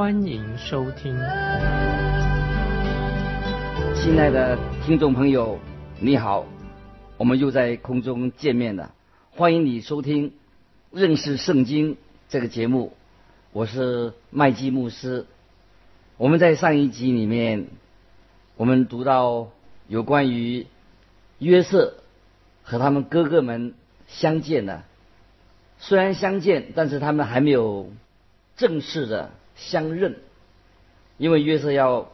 欢迎收听。亲爱的听众朋友，你好，我们又在空中见面了，欢迎你收听认识圣经这个节目，我是麦基牧师。我们在上一集里面，我们读到有关于约瑟和他们哥哥们相见了。虽然相见，但是他们还没有正式的相认，因为约瑟要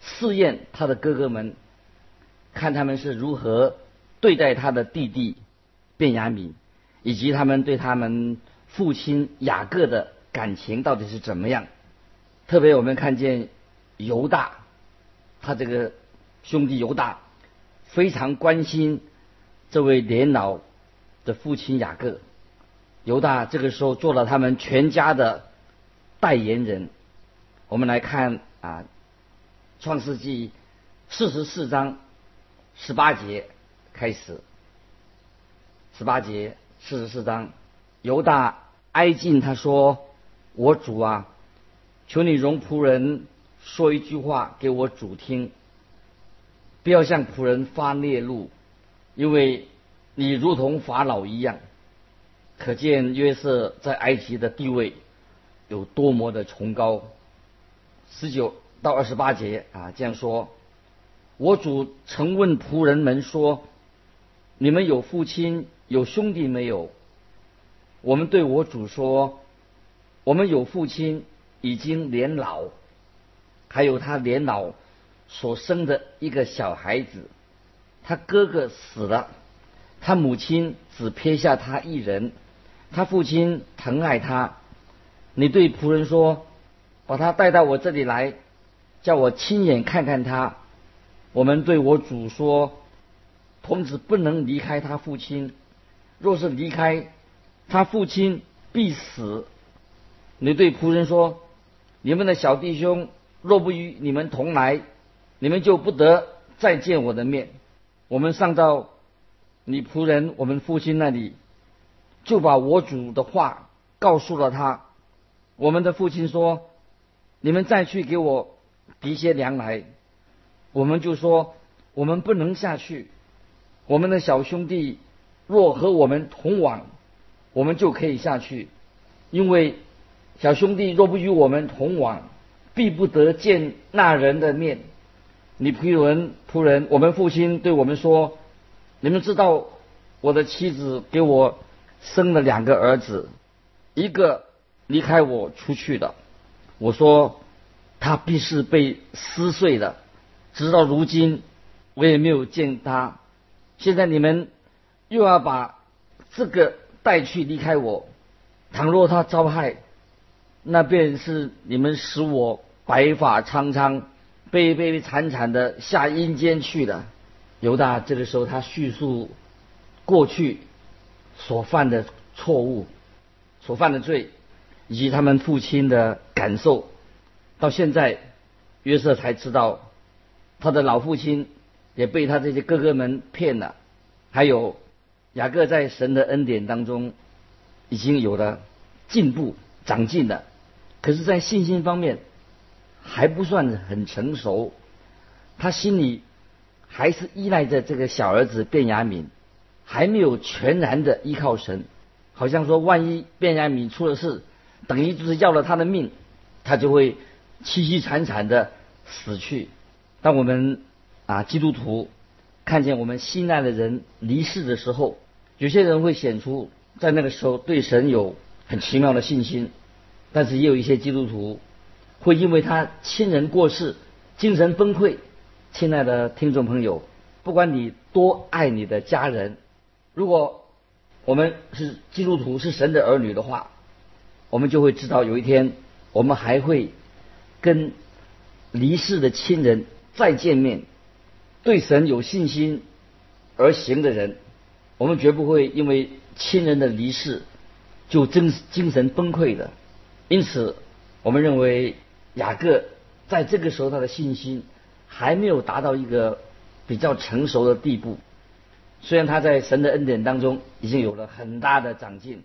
试验他的哥哥们，看他们是如何对待他的弟弟卞雅敏，以及他们对他们父亲雅各的感情到底是怎么样。特别我们看见犹大，他这个兄弟犹大非常关心这位年老的父亲雅各。犹大这个时候做了他们全家的代言人。我们来看啊，《创世纪》四十四章十八节开始。十八节，四十四章，犹大哀进他说：“我主啊，求你容仆人说一句话给我主听，不要向仆人发烈怒，因为你如同法老一样。”可见约瑟在埃及的地位有多么的崇高。十九到二十八节啊，这样说：我主曾问仆人们说：“你们有父亲有兄弟没有？”我们对我主说：“我们有父亲，已经年老，还有他年老所生的一个小孩子，他哥哥死了，他母亲只撇下他一人。”他父亲疼爱他，你对仆人说：“把他带到我这里来，叫我亲眼看看他。”我们对我主说：“童子不能离开他父亲，若是离开，他父亲必死。”你对仆人说：“你们的小弟兄若不与你们同来，你们就不得再见我的面。”我们上到你仆人我们父亲那里。就把我主的话告诉了他。我们的父亲说：“你们再去给我提些粮来。”我们就说：“我们不能下去。我们的小兄弟若和我们同往，我们就可以下去。因为小兄弟若不与我们同往，必不得见那人的面。”你仆人仆人，我们父亲对我们说：“你们知道我的妻子给我。”生了两个儿子，一个离开我出去的。我说他必是被撕碎的，直到如今我也没有见他。现在你们又要把这个带去离开我，倘若他遭害，那便是你们使我白发苍苍、悲悲惨惨的下阴间去了。犹大这个时候他叙述过去。所犯的错误，所犯的罪，以及他们父亲的感受，到现在，约瑟才知道，他的老父亲也被他这些哥哥们骗了。还有雅各在神的恩典当中，已经有了进步、长进了，可是，在信心方面还不算很成熟，他心里还是依赖着这个小儿子卞雅敏。还没有全然的依靠神，好像说，万一卞雅敏出了事，等于就是要了他的命，他就会凄凄惨惨的死去。当我们啊基督徒看见我们心爱的人离世的时候，有些人会显出在那个时候对神有很奇妙的信心，但是也有一些基督徒会因为他亲人过世，精神崩溃。亲爱的听众朋友，不管你多爱你的家人。如果我们是基督徒，是神的儿女的话，我们就会知道有一天我们还会跟离世的亲人再见面，对神有信心而行的人，我们绝不会因为亲人的离世就精精神崩溃的。因此，我们认为雅各在这个时候他的信心还没有达到一个比较成熟的地步。虽然他在神的恩典当中已经有了很大的长进，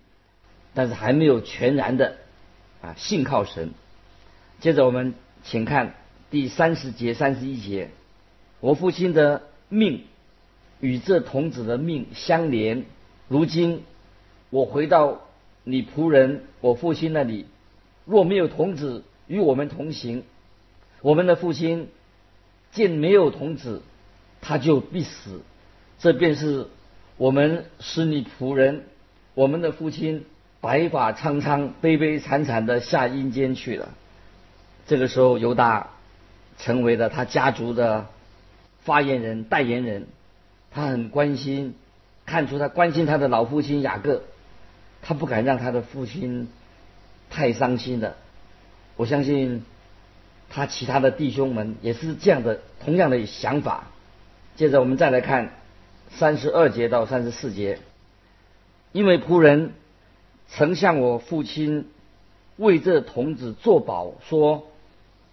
但是还没有全然的啊信靠神。接着我们请看第三十节、三十一节：我父亲的命与这童子的命相连。如今我回到你仆人我父亲那里，若没有童子与我们同行，我们的父亲见没有童子，他就必死。这便是我们使你仆人，我们的父亲白发苍苍、悲悲惨惨的下阴间去了。这个时候，犹大成为了他家族的发言人、代言人。他很关心，看出他关心他的老父亲雅各，他不敢让他的父亲太伤心了。我相信他其他的弟兄们也是这样的，同样的想法。接着，我们再来看三十二节到三十四节，因为仆人曾向我父亲为这童子作保说。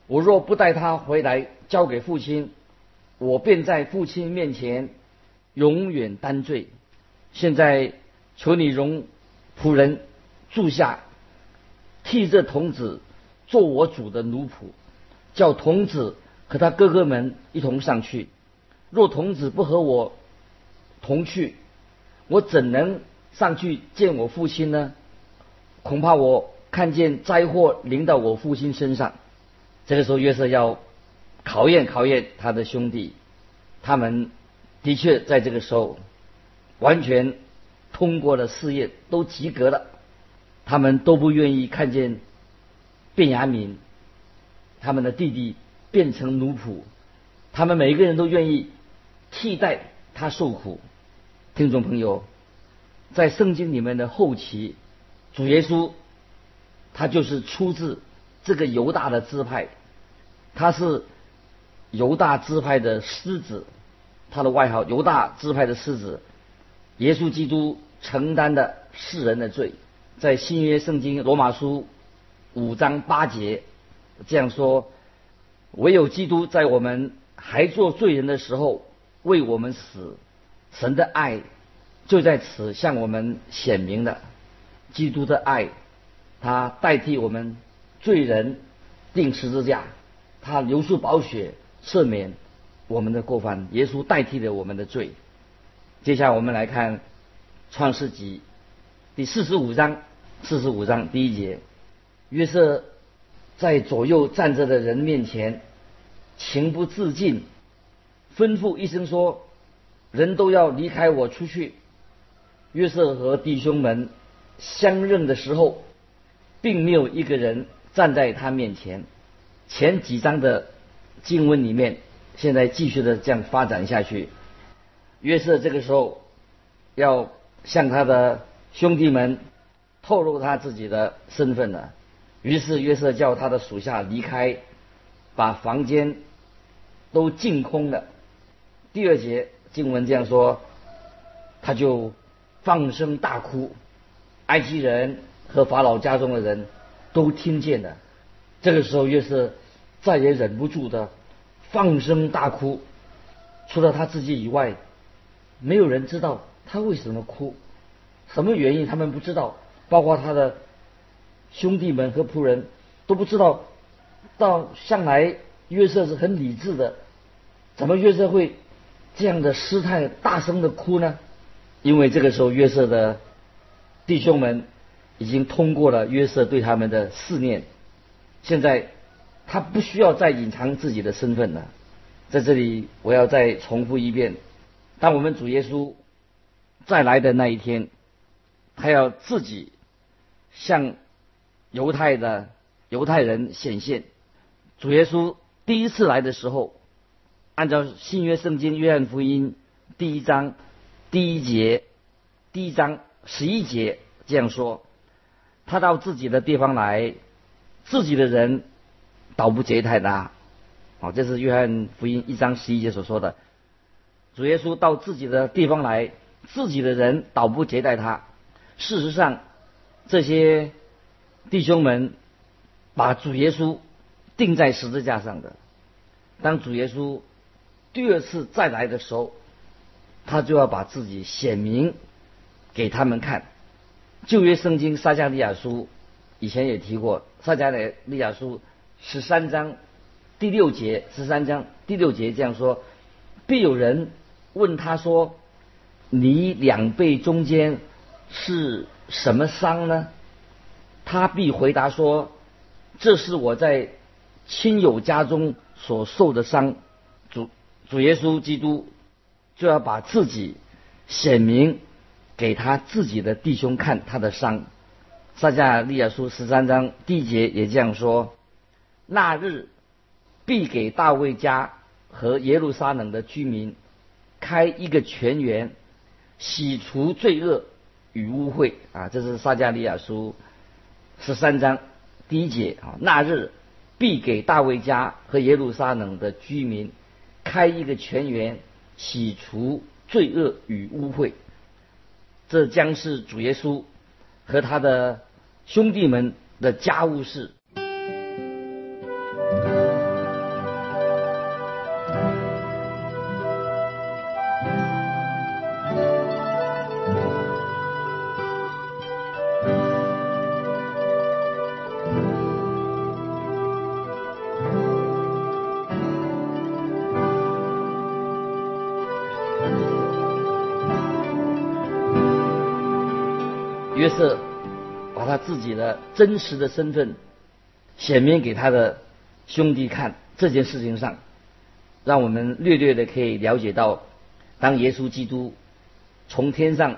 我若不带他回来交给父亲，我便在父亲面前永远担罪。现在求你容仆人住下，替这童子做我主的奴仆，叫童子和他哥哥们一同上去。若童子不和我同去，我怎能上去见我父亲呢？恐怕我看见灾祸临到我父亲身上。这个时候，约瑟要考验考验他的兄弟，他们的确在这个时候完全通过了试验，都及格了。他们都不愿意看见卞雅敏他们的弟弟变成奴仆，他们每一个人都愿意替代他受苦。听众朋友，在圣经里面的后期，主耶稣他就是出自。这个犹大的支派，他是犹大支派的狮子，他的外号犹大支派的狮子。耶稣基督承担的世人的罪，在新约圣经罗马书五章八节这样说：唯有基督在我们还做罪人的时候为我们死，神的爱就在此向我们显明了。基督的爱，他代替我们。罪人定十字架，他流出宝血赦免我们的过犯，耶稣代替了我们的罪。接下来我们来看创世纪第四十五章，四十五章第一节，约瑟在左右站着的人面前情不自禁，吩咐一声说：“人都要离开我出去。”约瑟和弟兄们相认的时候，并没有一个人。站在他面前，前几章的经文里面，现在继续的这样发展下去。约瑟这个时候要向他的兄弟们透露他自己的身份了。于是约瑟叫他的属下离开，把房间都净空了。第二节经文这样说，他就放声大哭。埃及人和法老家中的人。都听见了，这个时候约瑟再也忍不住的放声大哭，除了他自己以外，没有人知道他为什么哭，什么原因他们不知道，包括他的兄弟们和仆人都不知道。到向来约瑟是很理智的，怎么约瑟会这样的失态大声的哭呢？因为这个时候约瑟的弟兄们。已经通过了约瑟对他们的试炼，现在他不需要再隐藏自己的身份了。在这里，我要再重复一遍：当我们主耶稣再来的那一天，他要自己向犹太的犹太人显现。主耶稣第一次来的时候，按照新约圣经约翰福音第一章第一节、第一章十一节这样说。他到自己的地方来，自己的人倒不接待他，好，这是约翰福音一章十一节所说的。主耶稣到自己的地方来，自己的人倒不接待他。事实上，这些弟兄们把主耶稣钉在十字架上的。当主耶稣第二次再来的时候，他就要把自己显明给他们看。旧约圣经撒加利亚书以前也提过，撒加利亚书十三章第六节，十三章第六节这样说：必有人问他说：“你两背中间是什么伤呢？”他必回答说：“这是我在亲友家中所受的伤。”主主耶稣基督就要把自己显明。给他自己的弟兄看他的伤，撒迦利亚书十三章第一节也这样说：那日必给大卫家和耶路撒冷的居民开一个泉源，洗除罪恶与污秽啊！这是撒迦利亚书十三章第一节啊。那日必给大卫家和耶路撒冷的居民开一个泉源，洗除罪恶与污秽。这将是主耶稣和他的兄弟们的家务事。真实的身份显明给他的兄弟看，这件事情上，让我们略略的可以了解到，当耶稣基督从天上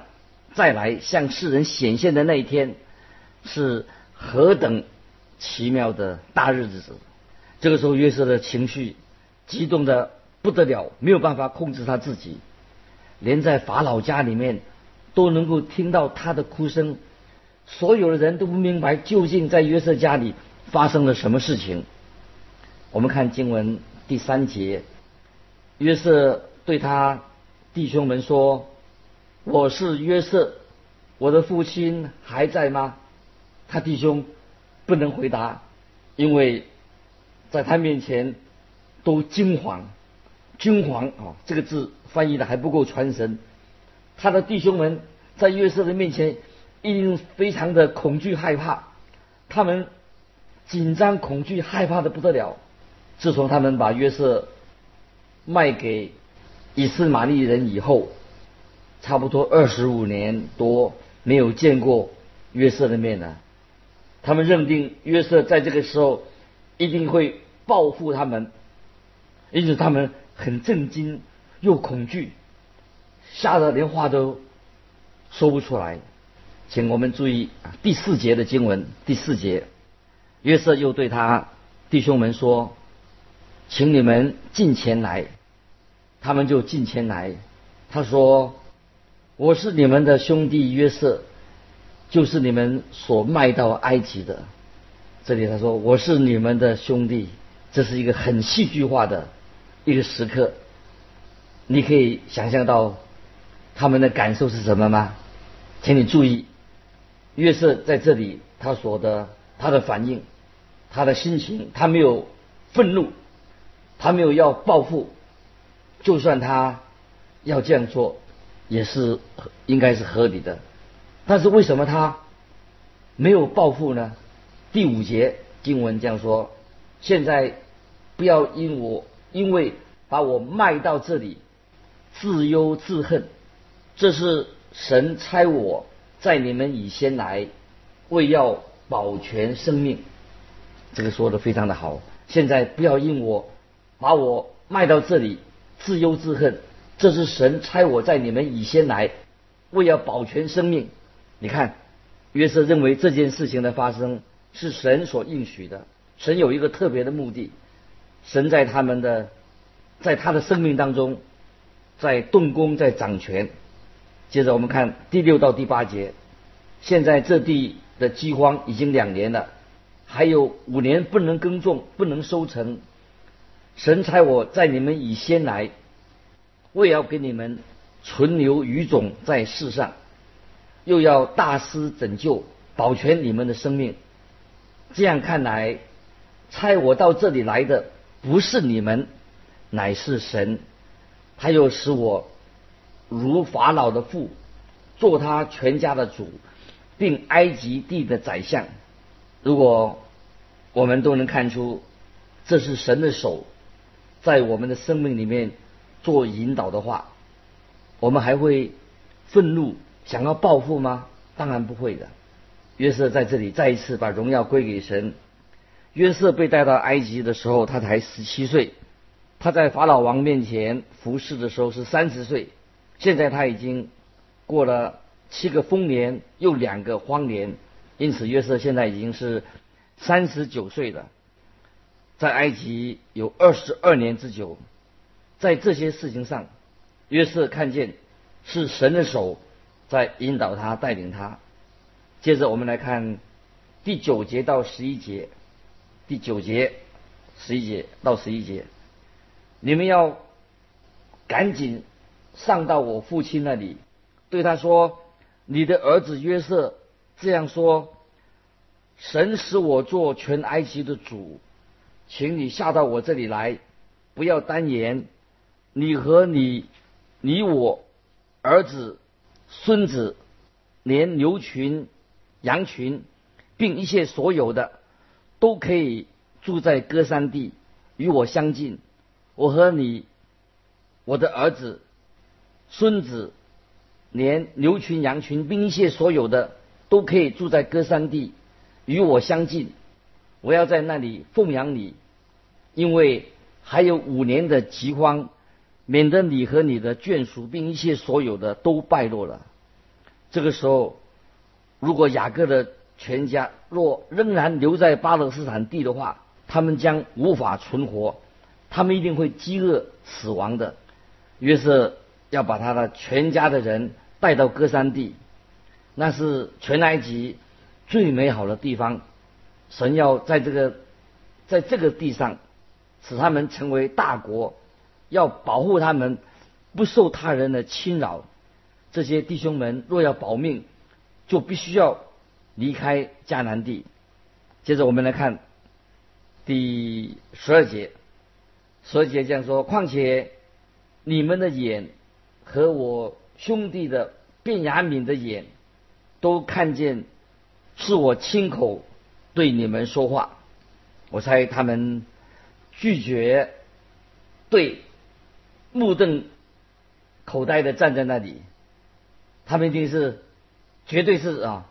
再来向世人显现的那一天，是何等奇妙的大日子。这个时候，约瑟的情绪激动的不得了，没有办法控制他自己，连在法老家里面。都能够听到他的哭声，所有的人都不明白究竟在约瑟家里发生了什么事情。我们看经文第三节，约瑟对他弟兄们说：“我是约瑟，我的父亲还在吗？”他弟兄不能回答，因为在他面前都惊惶。惊惶啊，这个字翻译的还不够传神。他的弟兄们在约瑟的面前一定非常的恐惧害怕，他们紧张、恐惧、害怕的不得了。自从他们把约瑟卖给以斯玛利人以后，差不多二十五年多没有见过约瑟的面了。他们认定约瑟在这个时候一定会报复他们，因此他们很震惊又恐惧。吓得连话都说不出来，请我们注意第四节的经文。第四节，约瑟又对他弟兄们说：“请你们进前来。”他们就进前来。他说：“我是你们的兄弟约瑟，就是你们所卖到埃及的。”这里他说：“我是你们的兄弟。”这是一个很戏剧化的一个时刻，你可以想象到。他们的感受是什么吗？请你注意，约瑟在这里他所的他的反应，他的心情，他没有愤怒，他没有要报复，就算他要这样做，也是应该是合理的。但是为什么他没有报复呢？第五节经文这样说：现在不要因我因为把我卖到这里，自忧自恨。这是神差我在你们以先来，为要保全生命。这个说的非常的好。现在不要因我把我卖到这里自忧自恨。这是神差我在你们以先来，为要保全生命。你看，约瑟认为这件事情的发生是神所应许的。神有一个特别的目的，神在他们的在他的生命当中，在动工，在掌权。接着我们看第六到第八节，现在这地的饥荒已经两年了，还有五年不能耕种，不能收成。神差我在你们以先来，我也要给你们存留余种在世上，又要大施拯救，保全你们的生命。这样看来，差我到这里来的不是你们，乃是神。他又使我如法老的父，做他全家的主，并埃及地的宰相。如果我们都能看出这是神的手在我们的生命里面做引导的话，我们还会愤怒想要报复吗？当然不会的。约瑟在这里再一次把荣耀归给神。约瑟被带到埃及的时候，他才十七岁；他在法老王面前服侍的时候是三十岁。现在他已经过了七个丰年，又两个荒年，因此约瑟现在已经是三十九岁了。在埃及有二十二年之久，在这些事情上，约瑟看见是神的手在引导他、带领他。接着我们来看第九节到十一节，第九节、十一节到十一节，你们要赶紧上到我父亲那里，对他说：“你的儿子约瑟这样说：神使我做全埃及的主，请你下到我这里来，不要单言，你和你、你我儿子、孙子，连牛群。”羊群，并一切所有的，都可以住在歌山地，与我相近。我和你，我的儿子、孙子，连牛群、羊群，并一切所有的，都可以住在歌山地，与我相近。我要在那里奉养你，因为还有五年的饥荒，免得你和你的眷属，并一切所有的都败落了。这个时候。如果雅各的全家若仍然留在巴勒斯坦地的话，他们将无法存活，他们一定会饥饿死亡的。约瑟要把他的全家的人带到歌山地，那是全埃及最美好的地方。神要在这个在这个地上使他们成为大国，要保护他们不受他人的侵扰。这些弟兄们若要保命。就必须要离开迦南地。接着我们来看第十二节，十二节这样说：况且你们的眼和我兄弟的卞雅敏的眼，都看见是我亲口对你们说话。我猜他们拒绝对目瞪口呆的站在那里，他们一定是。绝对是啊，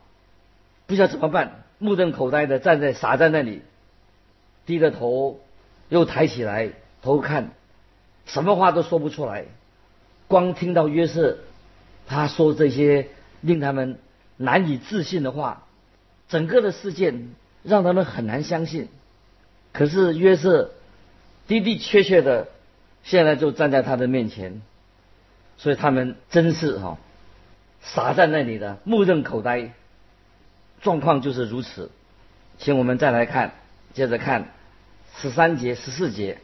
不知道怎么办，目瞪口呆的站在傻在那里，低着头，又抬起来头看，什么话都说不出来，光听到约瑟他说这些令他们难以置信的话，整个的事件让他们很难相信。可是约瑟的的确确的现在就站在他的面前，所以他们真是哈。傻在那里的，目瞪口呆，状况就是如此。请我们再来看，接着看十三节、十四节，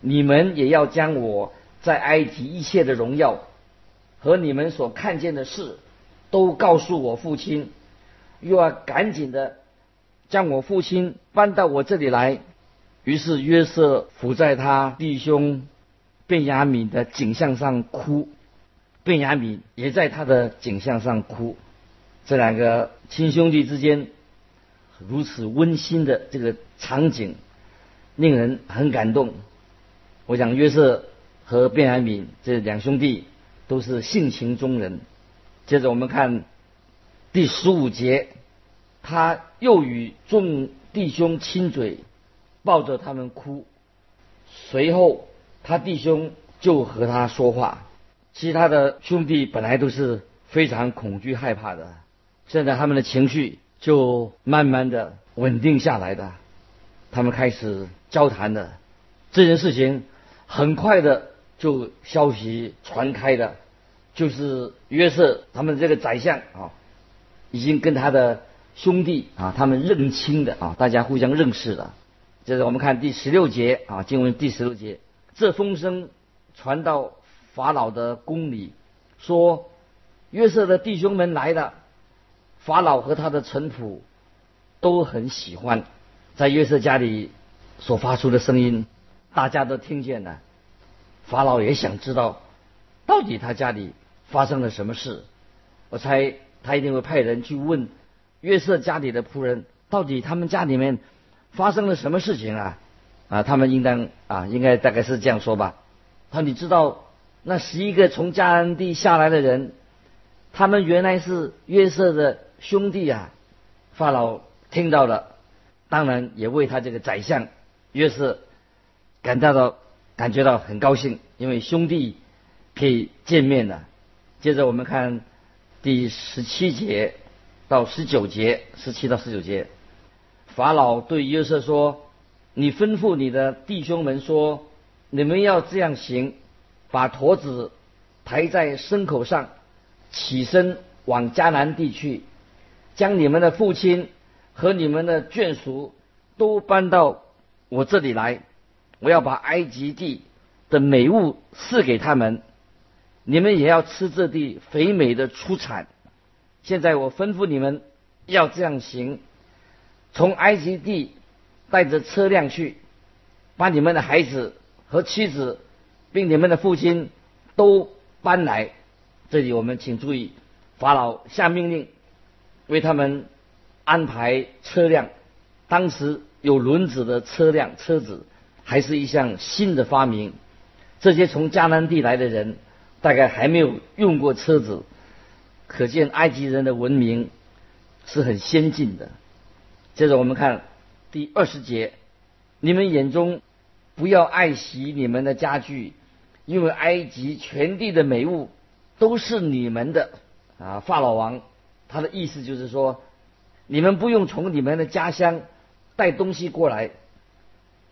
你们也要将我在埃及一切的荣耀和你们所看见的事，都告诉我父亲，又要赶紧的将我父亲搬到我这里来。于是约瑟伏在他弟兄便雅悯的景象上哭。贝雅米也在他的景象上哭，这两个亲兄弟之间如此温馨的这个场景，令人很感动。我想约瑟和卞雅敏这两兄弟都是性情中人。接着我们看第十五节，他又与众弟兄亲嘴，抱着他们哭。随后他弟兄就和他说话。其他的兄弟本来都是非常恐惧害怕的，现在他们的情绪就慢慢的稳定下来的，他们开始交谈的，这件事情很快的就消息传开的，就是约瑟他们这个宰相啊，已经跟他的兄弟啊他们认亲的啊，大家互相认识了，这是我们看第十六节啊，经文第十六节，这风声传到法老的宫里，说约瑟的弟兄们来了。法老和他的臣仆都很喜欢在约瑟家里所发出的声音，大家都听见了。法老也想知道到底他家里发生了什么事。我猜他一定会派人去问约瑟家里的仆人，到底他们家里面发生了什么事情啊？啊，他们应当啊，应该大概是这样说吧。他说你知道那十一个从迦南地下来的人，他们原来是约瑟的。兄弟啊，法老听到了，当然也为他这个宰相约瑟感到到感觉到很高兴，因为兄弟可以见面了。接着我们看第十七节到十九节，十七到十九节，法老对约瑟说：“你吩咐你的弟兄们说，你们要这样行，把驼子抬在牲口上，起身往迦南地去。”将你们的父亲和你们的眷属都搬到我这里来，我要把埃及地的美物赐给他们，你们也要吃这地肥美的出产。现在我吩咐你们要这样行：从埃及地带着车辆去，把你们的孩子和妻子，并你们的父亲都搬来。这里我们请注意，法老下命令。为他们安排车辆，当时有轮子的车辆车子还是一项新的发明。这些从迦南地来的人大概还没有用过车子，可见埃及人的文明是很先进的。接着我们看第二十节：你们眼中不要爱惜你们的家具，因为埃及全地的美物都是你们的。啊，法老王。他的意思就是说，你们不用从你们的家乡带东西过来，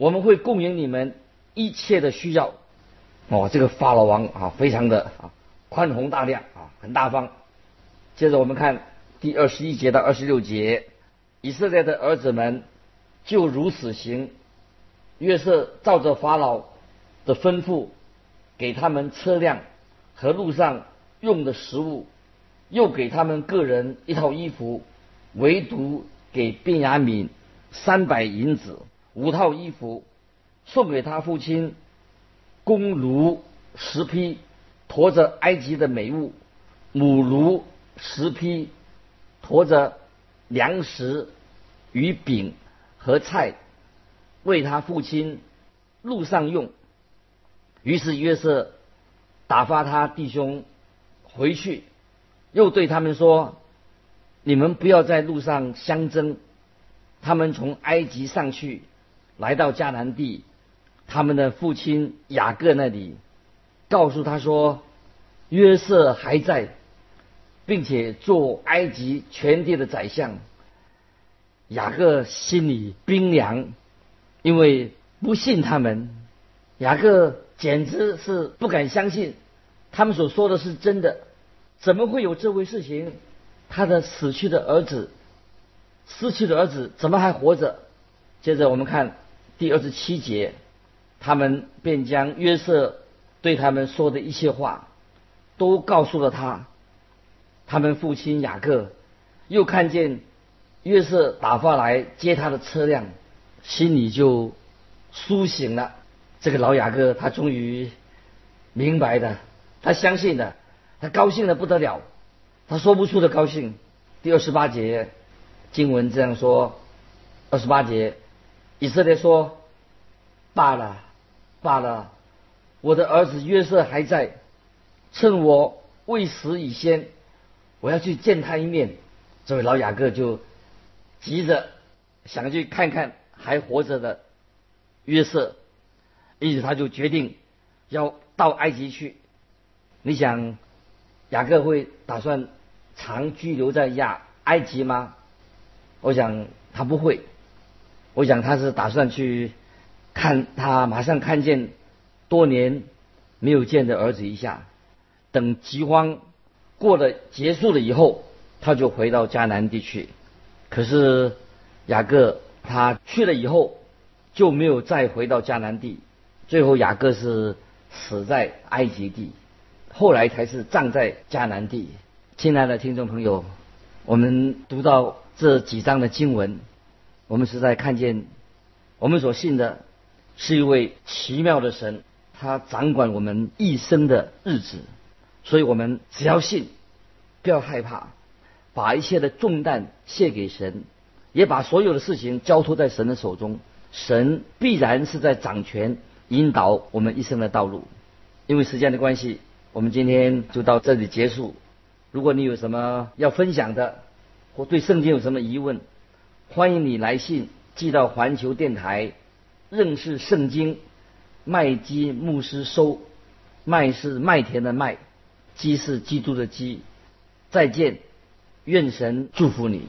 我们会供应你们一切的需要。哦，这个法老王啊，非常的啊宽宏大量啊，很大方。接着我们看第二十一节到二十六节，以色列的儿子们就如此行。约瑟照着法老的吩咐，给他们车辆和路上用的食物。又给他们个人一套衣服，唯独给卞雅敏三百银子五套衣服，送给他父亲公奴十匹驮着埃及的美物，母奴十匹驮着粮食与饼和菜，为他父亲路上用。于是约瑟打发他弟兄回去。又对他们说：“你们不要在路上相争。他们从埃及上去，来到迦南地，他们的父亲雅各那里，告诉他说：约瑟还在，并且做埃及全地的宰相。雅各心里冰凉，因为不信他们。雅各简直是不敢相信，他们所说的是真的。”怎么会有这回事情？他的死去的儿子，失去的儿子怎么还活着？接着我们看第二十七节，他们便将约瑟对他们说的一切话都告诉了他。他们父亲雅各又看见约瑟打发来接他的车辆，心里就苏醒了。这个老雅各他终于明白的，他相信的。他高兴的不得了，他说不出的高兴。第二十八节经文这样说：二十八节，以色列说：“罢了，罢了，我的儿子约瑟还在，趁我未死以先，我要去见他一面。”这位老雅各就急着想去看看还活着的约瑟，因此他就决定要到埃及去。你想？雅各会打算长居留在亚埃及吗？我想他不会。我想他是打算去看他马上看见多年没有见的儿子一下，等饥荒过了结束了以后，他就回到迦南地区。可是雅各他去了以后，就没有再回到迦南地。最后雅各是死在埃及地，后来才是葬在迦南地。亲爱的听众朋友，我们读到这几章的经文，我们实在看见我们所信的是一位奇妙的神，他掌管我们一生的日子。所以我们只要信，不要害怕，把一切的重担卸给神，也把所有的事情交托在神的手中。神必然是在掌权，引导我们一生的道路。因为时间的关系，我们今天就到这里结束。如果你有什么要分享的，或对圣经有什么疑问，欢迎你来信寄到环球电台认识圣经麦基牧师收。麦是麦田的麦。基是基督的基，再见，愿神祝福你。